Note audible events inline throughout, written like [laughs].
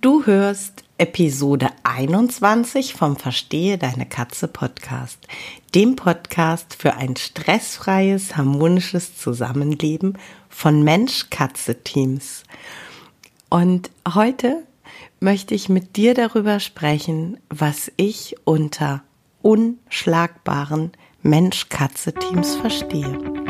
Du hörst Episode 21 vom Verstehe deine Katze Podcast, dem Podcast für ein stressfreies, harmonisches Zusammenleben von Mensch-Katze-Teams. Und heute möchte ich mit dir darüber sprechen, was ich unter unschlagbaren Mensch-Katze-Teams verstehe.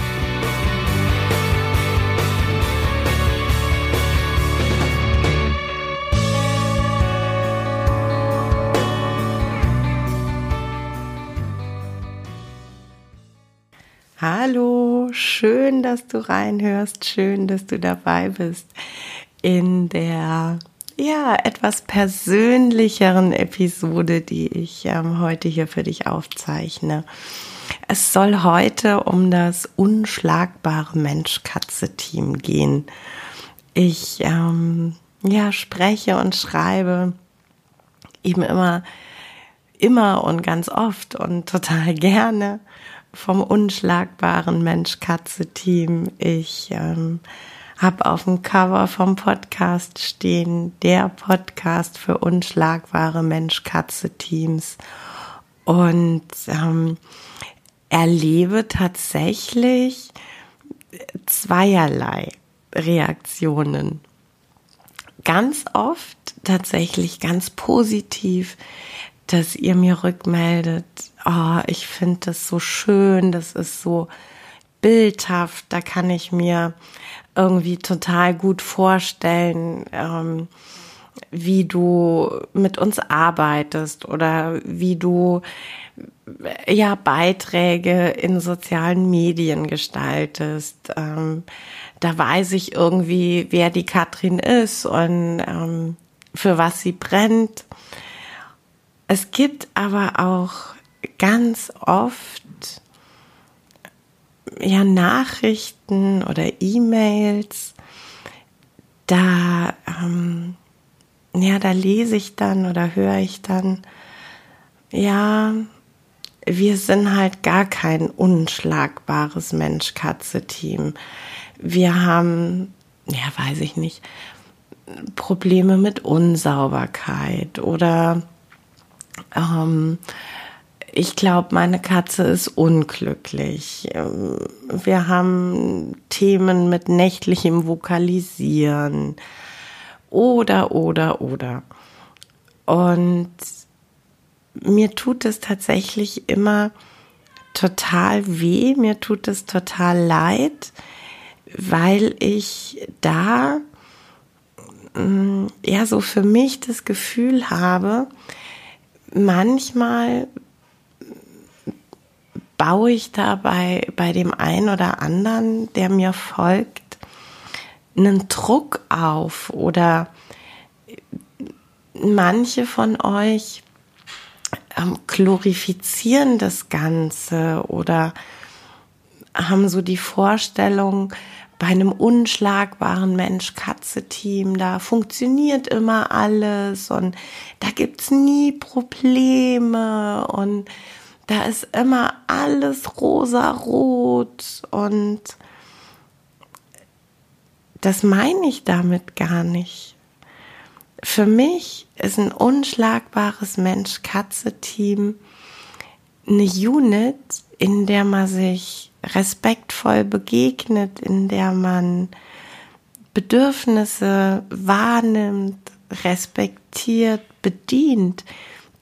Hallo, schön, dass du reinhörst, schön, dass du dabei bist in der ja etwas persönlicheren Episode, die ich ähm, heute hier für dich aufzeichne. Es soll heute um das unschlagbare Mensch-Katze-Team gehen. Ich ähm, ja spreche und schreibe eben immer immer und ganz oft und total [laughs] gerne vom unschlagbaren Mensch-Katze-Team. Ich ähm, habe auf dem Cover vom Podcast stehen, der Podcast für unschlagbare Mensch-Katze-Teams. Und ähm, erlebe tatsächlich zweierlei Reaktionen. Ganz oft tatsächlich ganz positiv, dass ihr mir rückmeldet, oh, ich finde das so schön, das ist so bildhaft, da kann ich mir irgendwie total gut vorstellen, ähm, wie du mit uns arbeitest oder wie du ja Beiträge in sozialen Medien gestaltest. Ähm, da weiß ich irgendwie, wer die Katrin ist und ähm, für was sie brennt. Es gibt aber auch ganz oft ja Nachrichten oder E-Mails, da ähm, ja, da lese ich dann oder höre ich dann, ja, wir sind halt gar kein unschlagbares Mensch-Katze-Team. Wir haben, ja, weiß ich nicht, Probleme mit Unsauberkeit oder ähm, ich glaube, meine Katze ist unglücklich. Ähm, wir haben Themen mit nächtlichem Vokalisieren oder, oder, oder. Und mir tut es tatsächlich immer total weh, mir tut es total leid, weil ich da mm, ja so für mich das Gefühl habe, manchmal baue ich dabei bei dem einen oder anderen, der mir folgt, einen Druck auf oder manche von euch ähm, glorifizieren das Ganze oder haben so die Vorstellung, bei einem unschlagbaren Mensch-Katze-Team, da funktioniert immer alles und da gibt's nie Probleme und da ist immer alles rosa-rot und das meine ich damit gar nicht. Für mich ist ein unschlagbares Mensch-Katze-Team eine Unit, in der man sich respektvoll begegnet, in der man Bedürfnisse wahrnimmt, respektiert, bedient,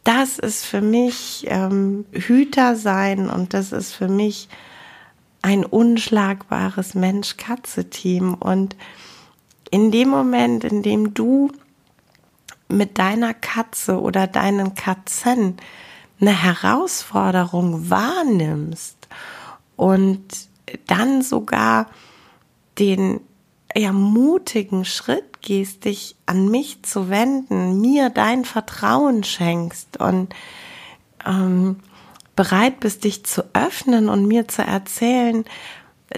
das ist für mich ähm, Hüter sein und das ist für mich ein unschlagbares Mensch-Katze-Team. Und in dem Moment, in dem du mit deiner Katze oder deinen Katzen eine Herausforderung wahrnimmst und dann sogar den ja, mutigen Schritt gehst, dich an mich zu wenden, mir dein Vertrauen schenkst und ähm, bereit bist, dich zu öffnen und mir zu erzählen,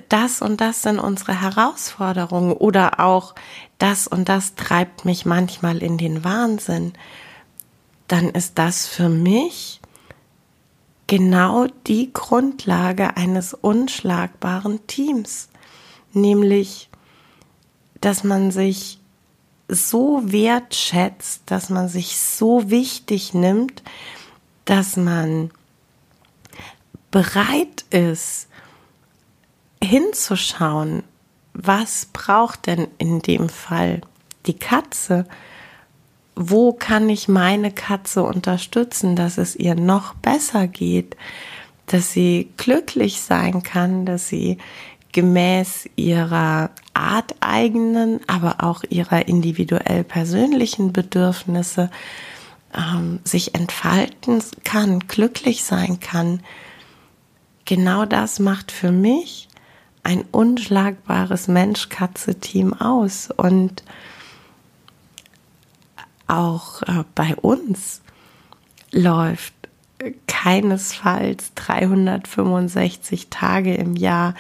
das und das sind unsere Herausforderungen oder auch das und das treibt mich manchmal in den Wahnsinn, dann ist das für mich genau die Grundlage eines unschlagbaren Teams, nämlich, dass man sich so wertschätzt, dass man sich so wichtig nimmt, dass man bereit ist, hinzuschauen, was braucht denn in dem Fall die Katze? Wo kann ich meine Katze unterstützen, dass es ihr noch besser geht, dass sie glücklich sein kann, dass sie gemäß ihrer arteigenen, aber auch ihrer individuell persönlichen Bedürfnisse ähm, sich entfalten kann, glücklich sein kann. Genau das macht für mich ein unschlagbares Mensch-Katze-Team aus. Und auch äh, bei uns läuft keinesfalls 365 Tage im Jahr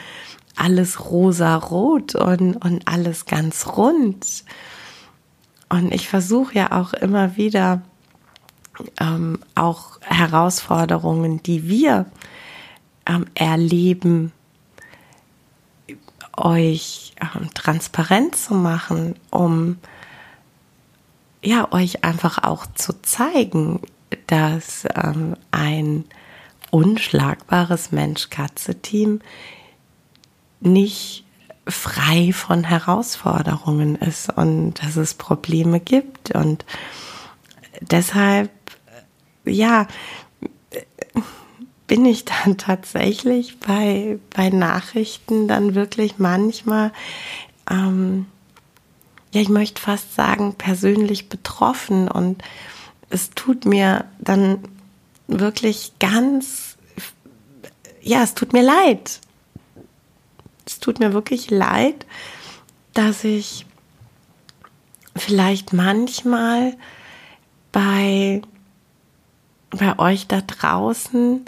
alles rosa-rot und, und alles ganz rund. Und ich versuche ja auch immer wieder ähm, auch Herausforderungen, die wir ähm, erleben, euch ähm, transparent zu machen, um ja euch einfach auch zu zeigen, dass ähm, ein unschlagbares Mensch-Katze-Team nicht frei von Herausforderungen ist und dass es Probleme gibt und deshalb ja bin ich dann [laughs] tatsächlich bei, bei Nachrichten dann wirklich manchmal, ähm, ja, ich möchte fast sagen, persönlich betroffen und es tut mir dann wirklich ganz, ja, es tut mir leid. Es tut mir wirklich leid, dass ich vielleicht manchmal bei, bei euch da draußen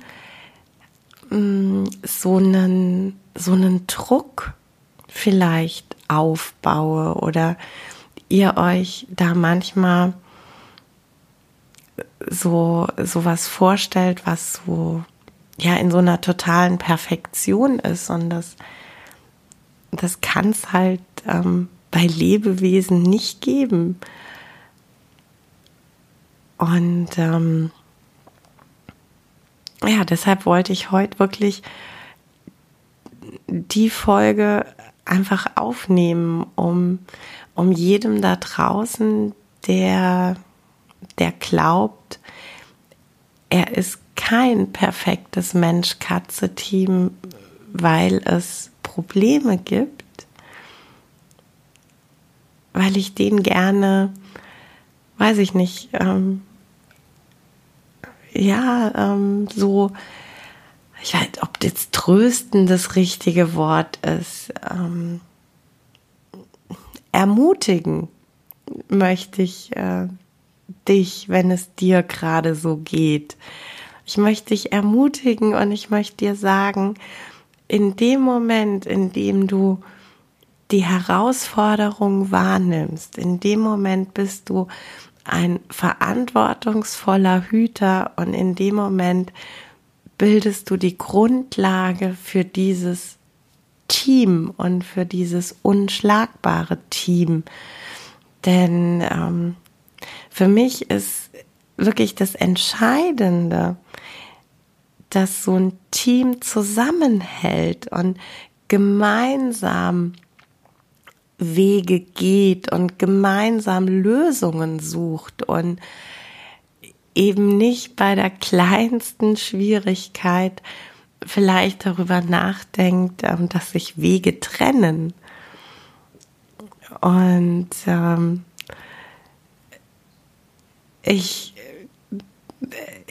Mm, so einen, so einen Druck vielleicht aufbaue oder ihr euch da manchmal so sowas vorstellt, was so ja in so einer totalen Perfektion ist und das das kann es halt ähm, bei Lebewesen nicht geben. Und ähm, ja, deshalb wollte ich heute wirklich die Folge einfach aufnehmen, um, um jedem da draußen, der, der glaubt, er ist kein perfektes Mensch-Katze-Team, weil es Probleme gibt, weil ich den gerne, weiß ich nicht, ähm, ja, ähm, so, ich weiß, ob jetzt trösten das richtige Wort ist, ähm, ermutigen möchte ich äh, dich, wenn es dir gerade so geht. Ich möchte dich ermutigen und ich möchte dir sagen, in dem Moment, in dem du die Herausforderung wahrnimmst, in dem Moment bist du ein verantwortungsvoller Hüter und in dem Moment bildest du die Grundlage für dieses Team und für dieses unschlagbare Team. Denn ähm, für mich ist wirklich das Entscheidende, dass so ein Team zusammenhält und gemeinsam Wege geht und gemeinsam Lösungen sucht und eben nicht bei der kleinsten Schwierigkeit vielleicht darüber nachdenkt, ähm, dass sich Wege trennen. Und ähm, ich,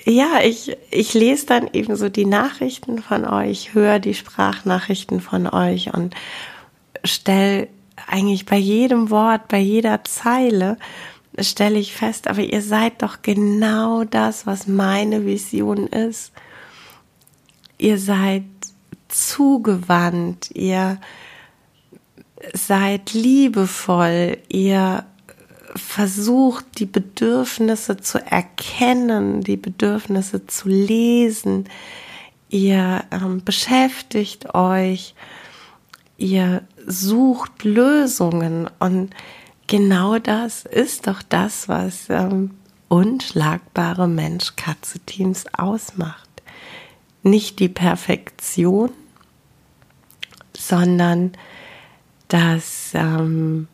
ja, ich, ich lese dann eben so die Nachrichten von euch, höre die Sprachnachrichten von euch und stelle eigentlich bei jedem Wort, bei jeder Zeile, stelle ich fest, aber ihr seid doch genau das, was meine Vision ist. Ihr seid zugewandt, ihr seid liebevoll, ihr versucht, die Bedürfnisse zu erkennen, die Bedürfnisse zu lesen. Ihr ähm, beschäftigt euch, ihr sucht Lösungen und genau das ist doch das, was ähm, unschlagbare Mensch-Katze-Teams ausmacht. Nicht die Perfektion, sondern das ähm,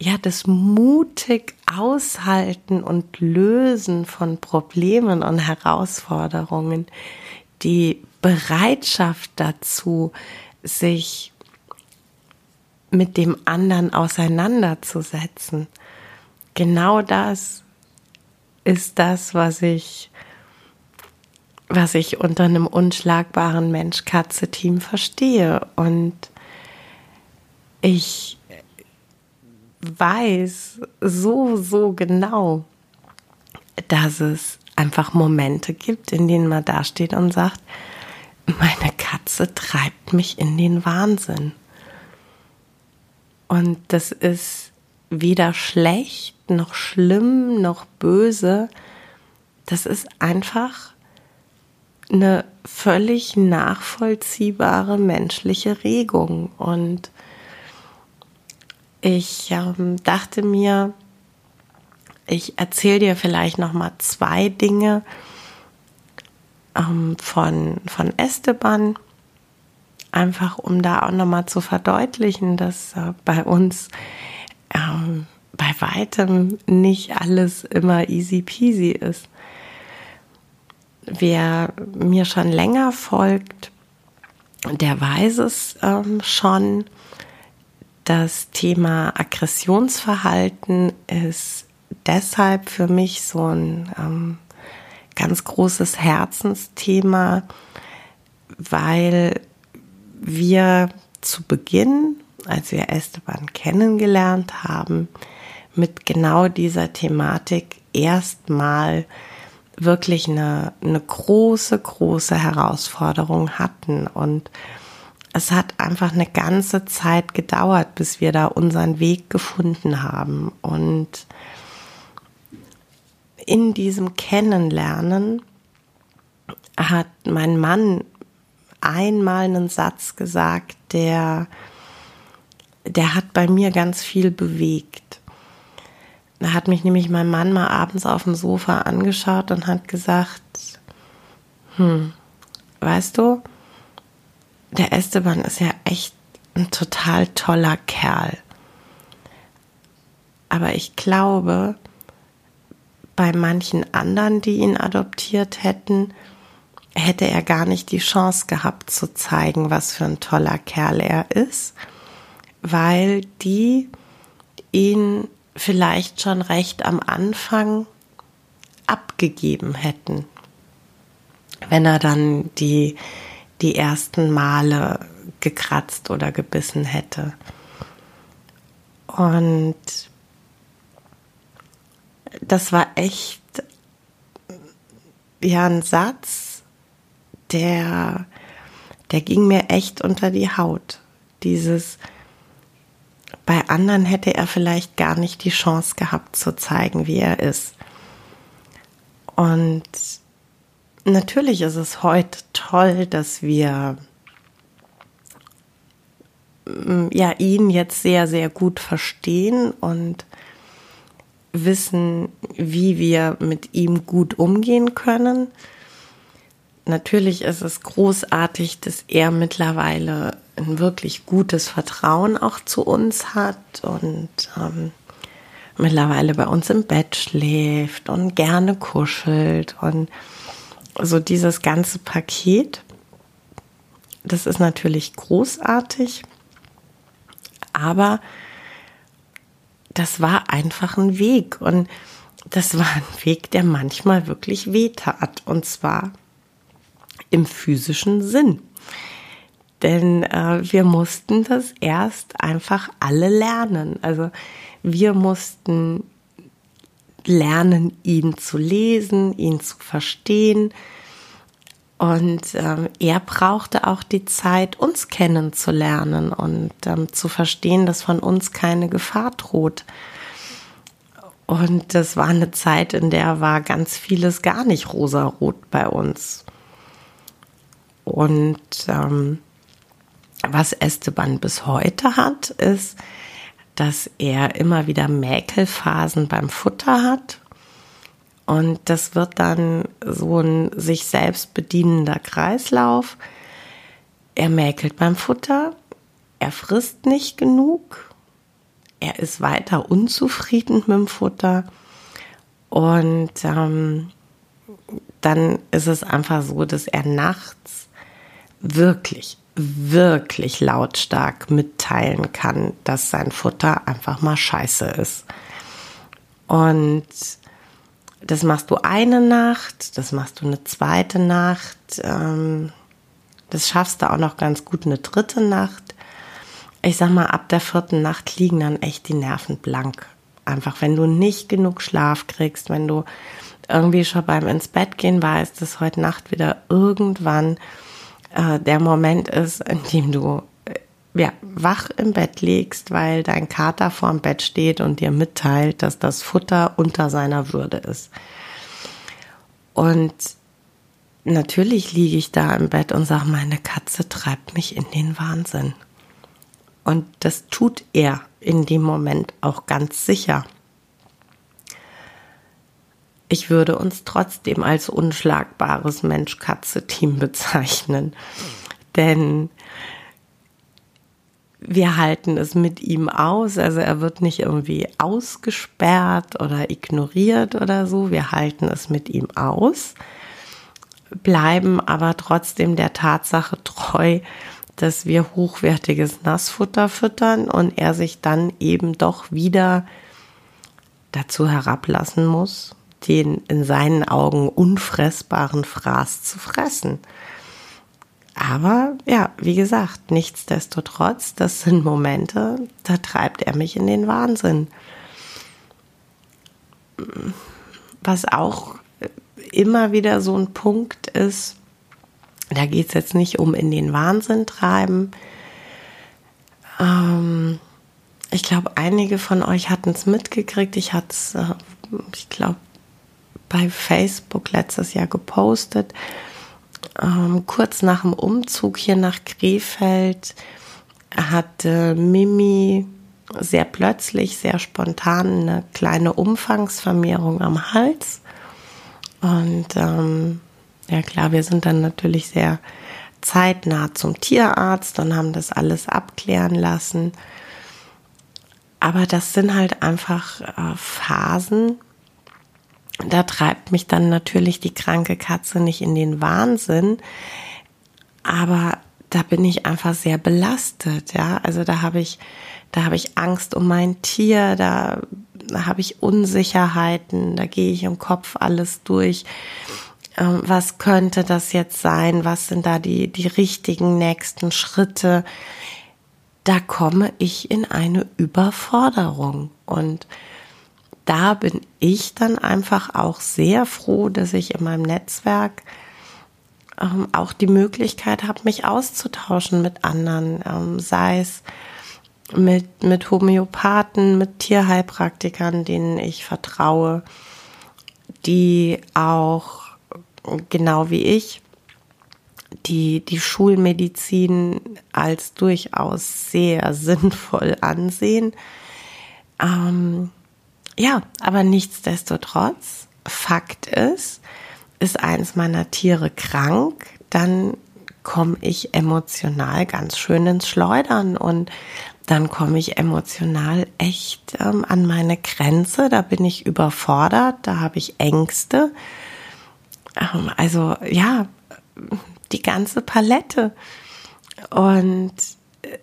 ja, das mutig aushalten und lösen von Problemen und Herausforderungen, die Bereitschaft dazu, sich mit dem anderen auseinanderzusetzen. Genau das ist das, was ich, was ich unter einem unschlagbaren Mensch-Katze-Team verstehe. Und ich weiß so, so genau, dass es einfach Momente gibt, in denen man dasteht und sagt, meine Katze treibt mich in den Wahnsinn. Und das ist weder schlecht, noch schlimm, noch böse. Das ist einfach eine völlig nachvollziehbare menschliche Regung. Und ich ähm, dachte mir, ich erzähle dir vielleicht noch mal zwei Dinge ähm, von, von Esteban, einfach um da auch noch mal zu verdeutlichen, dass äh, bei uns ähm, bei weitem nicht alles immer easy peasy ist. Wer mir schon länger folgt, der weiß es ähm, schon, das Thema Aggressionsverhalten ist deshalb für mich so ein ähm, ganz großes Herzensthema, weil wir zu Beginn, als wir Esteban kennengelernt haben, mit genau dieser Thematik erstmal wirklich eine, eine große, große Herausforderung hatten. Und es hat einfach eine ganze Zeit gedauert, bis wir da unseren Weg gefunden haben. Und in diesem Kennenlernen hat mein Mann einmal einen Satz gesagt, der, der hat bei mir ganz viel bewegt. Da hat mich nämlich mein Mann mal abends auf dem Sofa angeschaut und hat gesagt, hm, weißt du, der Esteban ist ja echt ein total toller Kerl. Aber ich glaube, bei manchen anderen, die ihn adoptiert hätten, hätte er gar nicht die Chance gehabt zu zeigen, was für ein toller Kerl er ist, weil die ihn vielleicht schon recht am Anfang abgegeben hätten. Wenn er dann die die ersten Male gekratzt oder gebissen hätte. Und das war echt ja ein Satz, der, der ging mir echt unter die Haut. Dieses, bei anderen hätte er vielleicht gar nicht die Chance gehabt zu zeigen, wie er ist. Und natürlich ist es heute toll, dass wir mm, ja ihn jetzt sehr, sehr gut verstehen und wissen, wie wir mit ihm gut umgehen können. Natürlich ist es großartig, dass er mittlerweile ein wirklich gutes Vertrauen auch zu uns hat und ähm, mittlerweile bei uns im Bett schläft und gerne kuschelt und so dieses ganze Paket, das ist natürlich großartig, aber das war einfach ein Weg. Und das war ein Weg, der manchmal wirklich wehtat. Und zwar im physischen Sinn. Denn äh, wir mussten das erst einfach alle lernen. Also wir mussten lernen, ihn zu lesen, ihn zu verstehen. Und ähm, er brauchte auch die Zeit, uns kennenzulernen und ähm, zu verstehen, dass von uns keine Gefahr droht. Und das war eine Zeit, in der war ganz vieles gar nicht rosarot bei uns. Und ähm, was Esteban bis heute hat, ist, dass er immer wieder Mäkelphasen beim Futter hat. Und das wird dann so ein sich selbst bedienender Kreislauf. Er mäkelt beim Futter, er frisst nicht genug, er ist weiter unzufrieden mit dem Futter und ähm, dann ist es einfach so, dass er nachts wirklich wirklich lautstark mitteilen kann, dass sein Futter einfach mal scheiße ist. Und das machst du eine Nacht, das machst du eine zweite Nacht, ähm, das schaffst du auch noch ganz gut eine dritte Nacht. Ich sag mal, ab der vierten Nacht liegen dann echt die Nerven blank. Einfach, wenn du nicht genug Schlaf kriegst, wenn du irgendwie schon beim ins Bett gehen weißt, dass heute Nacht wieder irgendwann äh, der Moment ist, in dem du äh, ja, wach im Bett liegst, weil dein Kater vorm Bett steht und dir mitteilt, dass das Futter unter seiner Würde ist. Und natürlich liege ich da im Bett und sage, meine Katze treibt mich in den Wahnsinn. Und das tut er in dem Moment auch ganz sicher. Ich würde uns trotzdem als unschlagbares Mensch-Katze-Team bezeichnen. Denn wir halten es mit ihm aus. Also er wird nicht irgendwie ausgesperrt oder ignoriert oder so. Wir halten es mit ihm aus, bleiben aber trotzdem der Tatsache treu, dass wir hochwertiges Nassfutter füttern und er sich dann eben doch wieder dazu herablassen muss, den in seinen Augen unfressbaren Fraß zu fressen. Aber ja, wie gesagt, nichtsdestotrotz, das sind Momente, da treibt er mich in den Wahnsinn. Was auch immer wieder so ein Punkt ist, da geht es jetzt nicht um in den Wahnsinn treiben. Ähm, ich glaube, einige von euch hatten es mitgekriegt. Ich hatte es, äh, ich glaube, bei Facebook letztes Jahr gepostet. Ähm, kurz nach dem Umzug hier nach Krefeld hatte Mimi sehr plötzlich, sehr spontan eine kleine Umfangsvermehrung am Hals. Und ähm, ja klar, wir sind dann natürlich sehr zeitnah zum Tierarzt und haben das alles abklären lassen. Aber das sind halt einfach äh, Phasen, da treibt mich dann natürlich die kranke Katze nicht in den Wahnsinn, aber da bin ich einfach sehr belastet, ja. Also da habe ich, da habe ich Angst um mein Tier, da, da habe ich Unsicherheiten, da gehe ich im Kopf alles durch. Ähm, was könnte das jetzt sein? Was sind da die, die richtigen nächsten Schritte? Da komme ich in eine Überforderung und da bin ich dann einfach auch sehr froh, dass ich in meinem Netzwerk ähm, auch die Möglichkeit habe, mich auszutauschen mit anderen, ähm, sei es mit, mit Homöopathen, mit Tierheilpraktikern, denen ich vertraue, die auch genau wie ich die, die Schulmedizin als durchaus sehr [laughs] sinnvoll ansehen. Ähm, ja, aber nichtsdestotrotz, Fakt ist, ist eins meiner Tiere krank, dann komme ich emotional ganz schön ins Schleudern und dann komme ich emotional echt ähm, an meine Grenze, da bin ich überfordert, da habe ich Ängste. Ähm, also ja, die ganze Palette. Und äh,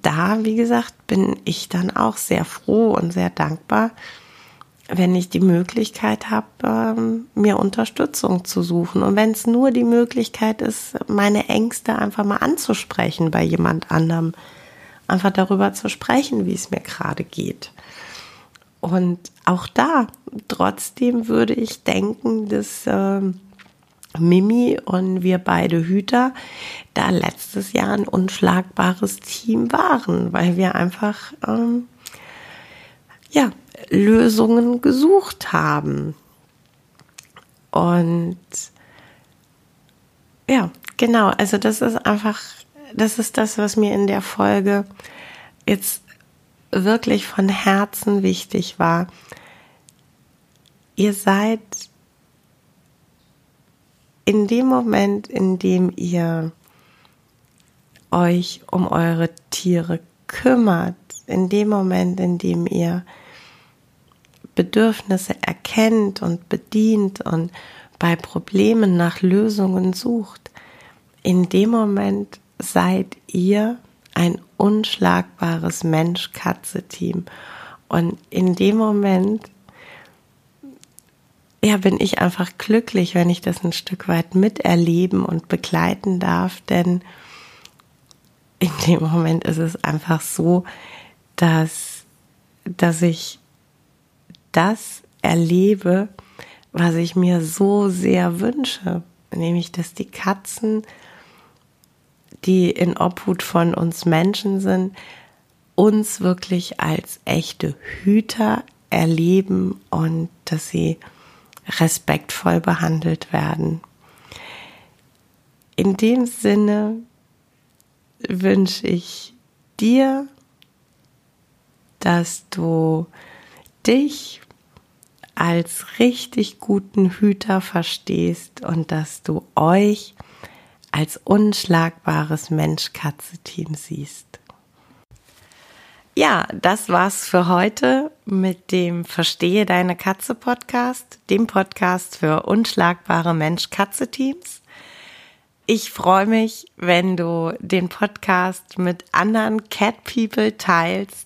da, wie gesagt, bin ich dann auch sehr froh und sehr dankbar, wenn ich die Möglichkeit habe, ähm, mir Unterstützung zu suchen. Und wenn es nur die Möglichkeit ist, meine Ängste einfach mal anzusprechen bei jemand anderem, einfach darüber zu sprechen, wie es mir gerade geht. Und auch da, trotzdem würde ich denken, dass äh, Mimi und wir beide Hüter da letztes Jahr ein unschlagbares Team waren, weil wir einfach ähm, ja Lösungen gesucht haben. Und ja, genau, also das ist einfach, das ist das, was mir in der Folge jetzt wirklich von Herzen wichtig war. Ihr seid in dem Moment, in dem ihr euch um eure Tiere kümmert, in dem Moment, in dem ihr Bedürfnisse erkennt und bedient und bei Problemen nach Lösungen sucht, in dem Moment seid ihr ein unschlagbares Mensch-Katze-Team. Und in dem Moment, ja, bin ich einfach glücklich, wenn ich das ein Stück weit miterleben und begleiten darf, denn in dem Moment ist es einfach so, dass, dass ich das erlebe, was ich mir so sehr wünsche, nämlich dass die Katzen, die in Obhut von uns Menschen sind, uns wirklich als echte Hüter erleben und dass sie respektvoll behandelt werden. In dem Sinne wünsche ich dir, dass du dich als richtig guten Hüter verstehst und dass du euch als unschlagbares Mensch-Katze-Team siehst. Ja, das war's für heute mit dem Verstehe deine Katze Podcast, dem Podcast für unschlagbare Mensch-Katze-Teams. Ich freue mich, wenn du den Podcast mit anderen Cat People teilst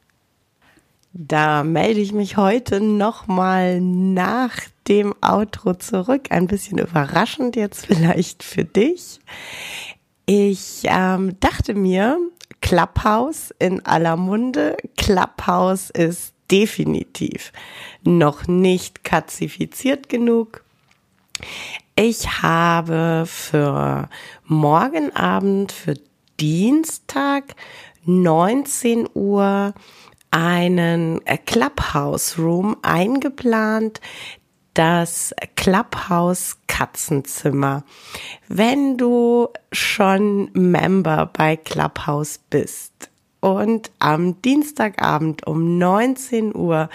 Da melde ich mich heute nochmal nach dem Outro zurück. Ein bisschen überraschend jetzt vielleicht für dich. Ich ähm, dachte mir, Clubhouse in aller Munde. Clubhouse ist definitiv noch nicht kazifiziert genug. Ich habe für morgen Abend, für Dienstag 19 Uhr einen Clubhouse Room eingeplant, das Clubhouse Katzenzimmer. Wenn du schon Member bei Clubhouse bist und am Dienstagabend um 19 Uhr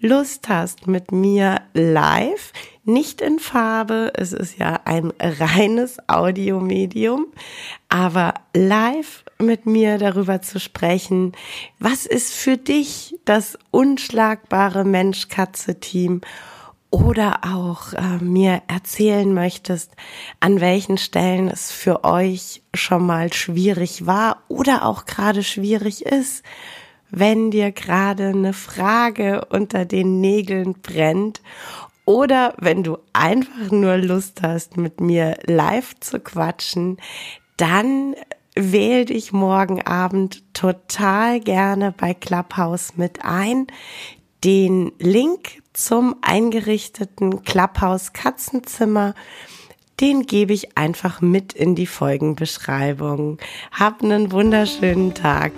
Lust hast mit mir live, nicht in Farbe, es ist ja ein [laughs] reines Audiomedium, aber live mit mir darüber zu sprechen, was ist für dich das unschlagbare Mensch-Katze-Team? Oder auch äh, mir erzählen möchtest, an welchen Stellen es für euch schon mal schwierig war oder auch gerade schwierig ist, wenn dir gerade eine Frage unter den Nägeln brennt oder wenn du einfach nur Lust hast, mit mir live zu quatschen, dann wähl dich morgen Abend total gerne bei Clubhouse mit ein. Den Link zum eingerichteten Clubhouse Katzenzimmer, den gebe ich einfach mit in die Folgenbeschreibung. Hab einen wunderschönen Tag.